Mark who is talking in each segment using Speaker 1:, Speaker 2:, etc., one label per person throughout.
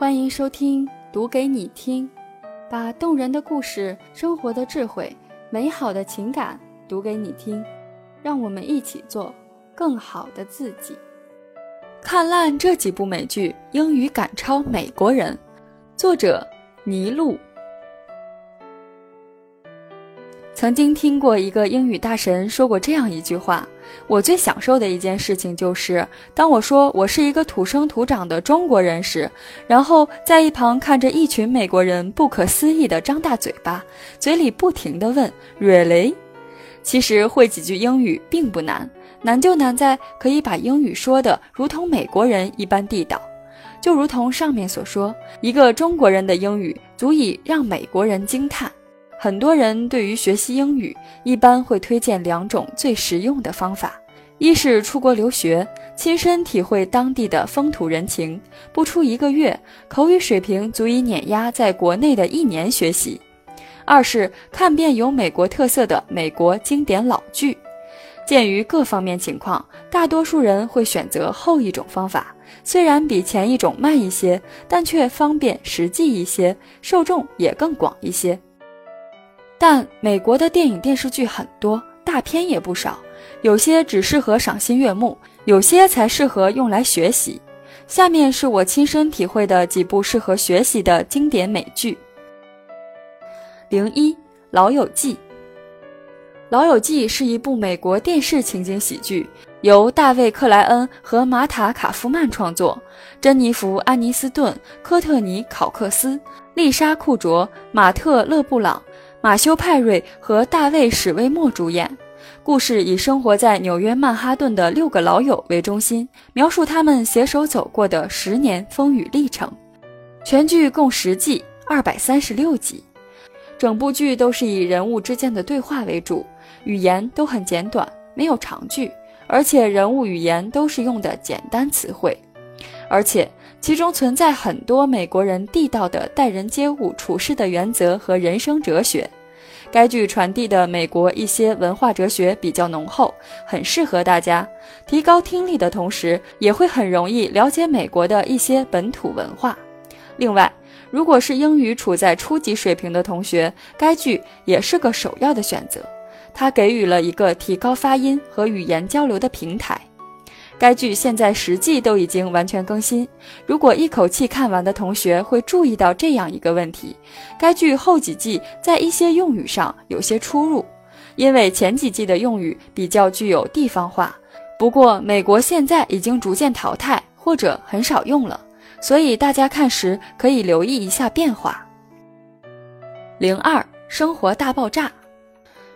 Speaker 1: 欢迎收听《读给你听》，把动人的故事、生活的智慧、美好的情感读给你听，让我们一起做更好的自己。看烂这几部美剧，英语赶超美国人。作者：尼禄。曾经听过一个英语大神说过这样一句话：“我最享受的一件事情就是，当我说我是一个土生土长的中国人时，然后在一旁看着一群美国人不可思议地张大嘴巴，嘴里不停地问 ‘Really？’ 其实会几句英语并不难，难就难在可以把英语说的如同美国人一般地道。就如同上面所说，一个中国人的英语足以让美国人惊叹。”很多人对于学习英语，一般会推荐两种最实用的方法：一是出国留学，亲身体会当地的风土人情，不出一个月，口语水平足以碾压在国内的一年学习；二是看遍有美国特色的美国经典老剧。鉴于各方面情况，大多数人会选择后一种方法，虽然比前一种慢一些，但却方便实际一些，受众也更广一些。但美国的电影电视剧很多，大片也不少，有些只适合赏心悦目，有些才适合用来学习。下面是我亲身体会的几部适合学习的经典美剧。零一《老友记》，《老友记》是一部美国电视情景喜剧，由大卫·克莱恩和玛塔·卡夫曼创作，珍妮弗·安妮斯顿、科特尼·考克斯、丽莎·库卓、马特·勒布朗。马修·派瑞和大卫·史威默主演。故事以生活在纽约曼哈顿的六个老友为中心，描述他们携手走过的十年风雨历程。全剧共十季，二百三十六集。整部剧都是以人物之间的对话为主，语言都很简短，没有长句，而且人物语言都是用的简单词汇，而且。其中存在很多美国人地道的待人接物、处事的原则和人生哲学。该剧传递的美国一些文化哲学比较浓厚，很适合大家提高听力的同时，也会很容易了解美国的一些本土文化。另外，如果是英语处在初级水平的同学，该剧也是个首要的选择。它给予了一个提高发音和语言交流的平台。该剧现在十季都已经完全更新。如果一口气看完的同学会注意到这样一个问题：该剧后几季在一些用语上有些出入，因为前几季的用语比较具有地方化。不过美国现在已经逐渐淘汰或者很少用了，所以大家看时可以留意一下变化。零二《生活大爆炸》，《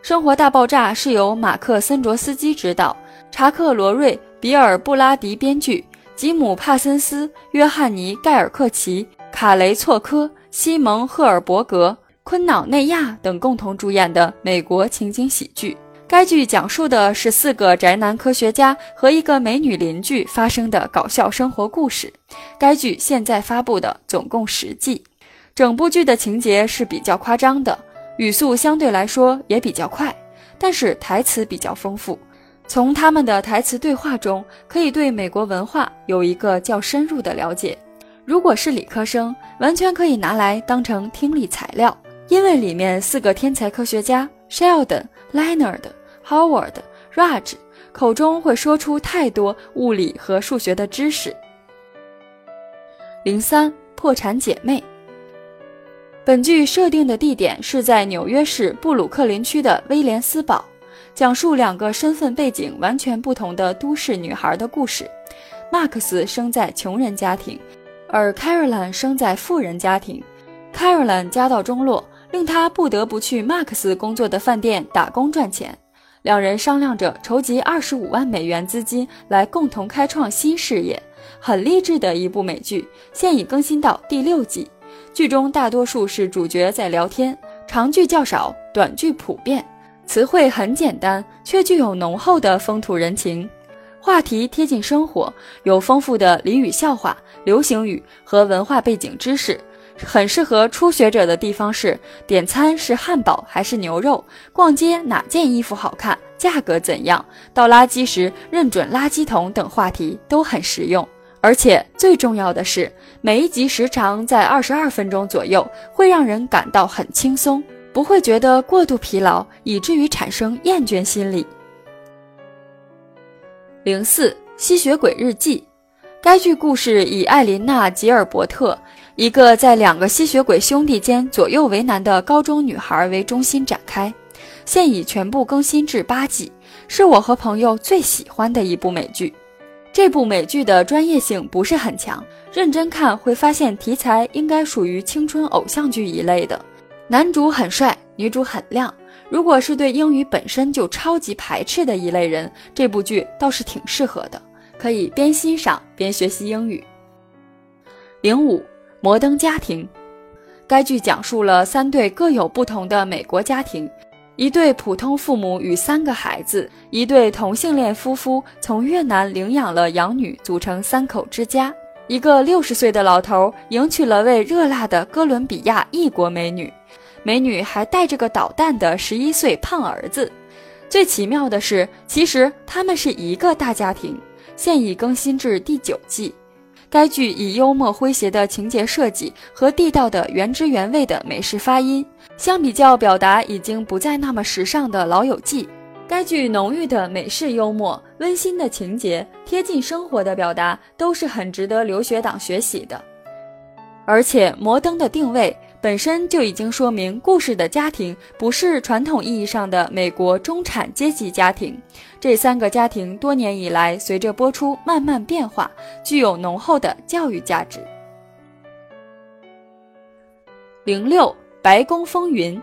Speaker 1: 生活大爆炸》是由马克·森卓斯基执导，查克·罗瑞。比尔·布拉迪编剧，吉姆·帕森斯、约翰尼·盖尔克奇、卡雷措科、西蒙·赫尔伯格、昆瑙内亚等共同主演的美国情景喜剧。该剧讲述的是四个宅男科学家和一个美女邻居发生的搞笑生活故事。该剧现在发布的总共十季，整部剧的情节是比较夸张的，语速相对来说也比较快，但是台词比较丰富。从他们的台词对话中，可以对美国文化有一个较深入的了解。如果是理科生，完全可以拿来当成听力材料，因为里面四个天才科学家 Sheldon、Leonard、Howard、Raj 口中会说出太多物理和数学的知识。零三破产姐妹。本剧设定的地点是在纽约市布鲁克林区的威廉斯堡。讲述两个身份背景完全不同的都市女孩的故事。马克思生在穷人家庭，而 Caroline 生在富人家庭。Caroline 家道中落，令她不得不去马克思工作的饭店打工赚钱。两人商量着筹集二十五万美元资金来共同开创新事业。很励志的一部美剧，现已更新到第六季。剧中大多数是主角在聊天，长句较少，短句普遍。词汇很简单，却具有浓厚的风土人情，话题贴近生活，有丰富的俚语、笑话、流行语和文化背景知识，很适合初学者的地方是点餐是汉堡还是牛肉，逛街哪件衣服好看，价格怎样，倒垃圾时认准垃圾桶等话题都很实用。而且最重要的是，每一集时长在二十二分钟左右，会让人感到很轻松，不会觉得过度疲劳，以至于产生厌倦心理。零四吸血鬼日记，该剧故事以艾琳娜·吉尔伯特，一个在两个吸血鬼兄弟间左右为难的高中女孩为中心展开，现已全部更新至八季，是我和朋友最喜欢的一部美剧。这部美剧的专业性不是很强，认真看会发现题材应该属于青春偶像剧一类的，男主很帅，女主很亮。如果是对英语本身就超级排斥的一类人，这部剧倒是挺适合的，可以边欣赏边学习英语。零五摩登家庭，该剧讲述了三对各有不同的美国家庭，一对普通父母与三个孩子，一对同性恋夫妇从越南领养了养女，组成三口之家，一个六十岁的老头迎娶了位热辣的哥伦比亚异国美女。美女还带着个捣蛋的十一岁胖儿子。最奇妙的是，其实他们是一个大家庭。现已更新至第九季。该剧以幽默诙谐的情节设计和地道的原汁原味的美式发音，相比较表达已经不再那么时尚的《老友记》，该剧浓郁的美式幽默、温馨的情节、贴近生活的表达，都是很值得留学党学习的。而且，摩登的定位。本身就已经说明，故事的家庭不是传统意义上的美国中产阶级家庭。这三个家庭多年以来随着播出慢慢变化，具有浓厚的教育价值。零六白宫风云，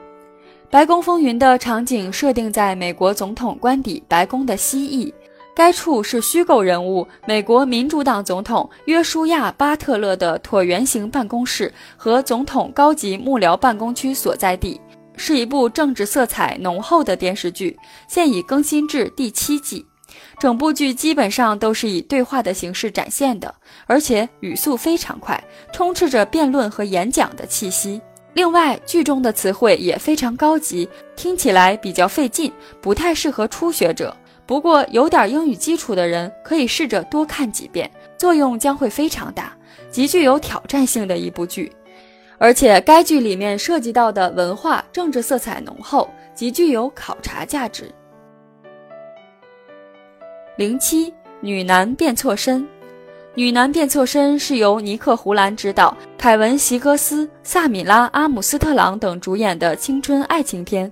Speaker 1: 白宫风云的场景设定在美国总统官邸白宫的西翼。该处是虚构人物美国民主党总统约书亚·巴特勒的椭圆形办公室和总统高级幕僚办公区所在地，是一部政治色彩浓厚的电视剧，现已更新至第七季。整部剧基本上都是以对话的形式展现的，而且语速非常快，充斥着辩论和演讲的气息。另外，剧中的词汇也非常高级，听起来比较费劲，不太适合初学者。不过，有点英语基础的人可以试着多看几遍，作用将会非常大，极具有挑战性的一部剧。而且，该剧里面涉及到的文化政治色彩浓厚，极具有考察价值。零七女男变错身，女男变错身是由尼克胡兰执导，凯文席格斯、萨米拉阿姆斯特朗等主演的青春爱情片。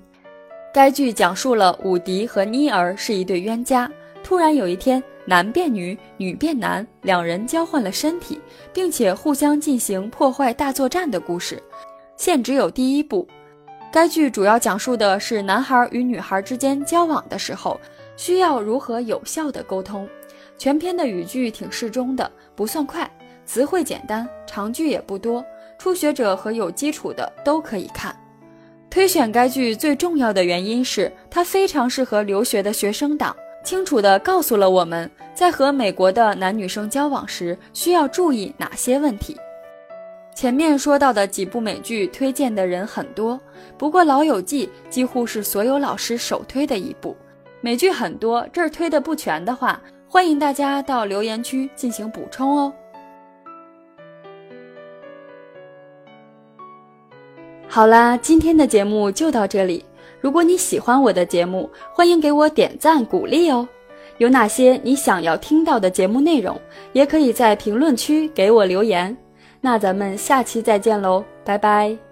Speaker 1: 该剧讲述了伍迪和妮儿是一对冤家，突然有一天，男变女，女变男，两人交换了身体，并且互相进行破坏大作战的故事。现只有第一部。该剧主要讲述的是男孩与女孩之间交往的时候，需要如何有效的沟通。全篇的语句挺适中的，不算快，词汇简单，长句也不多，初学者和有基础的都可以看。推选该剧最重要的原因是，它非常适合留学的学生党，清楚地告诉了我们在和美国的男女生交往时需要注意哪些问题。前面说到的几部美剧推荐的人很多，不过《老友记》几乎是所有老师首推的一部。美剧很多，这儿推的不全的话，欢迎大家到留言区进行补充哦。好啦，今天的节目就到这里。如果你喜欢我的节目，欢迎给我点赞鼓励哦。有哪些你想要听到的节目内容，也可以在评论区给我留言。那咱们下期再见喽，拜拜。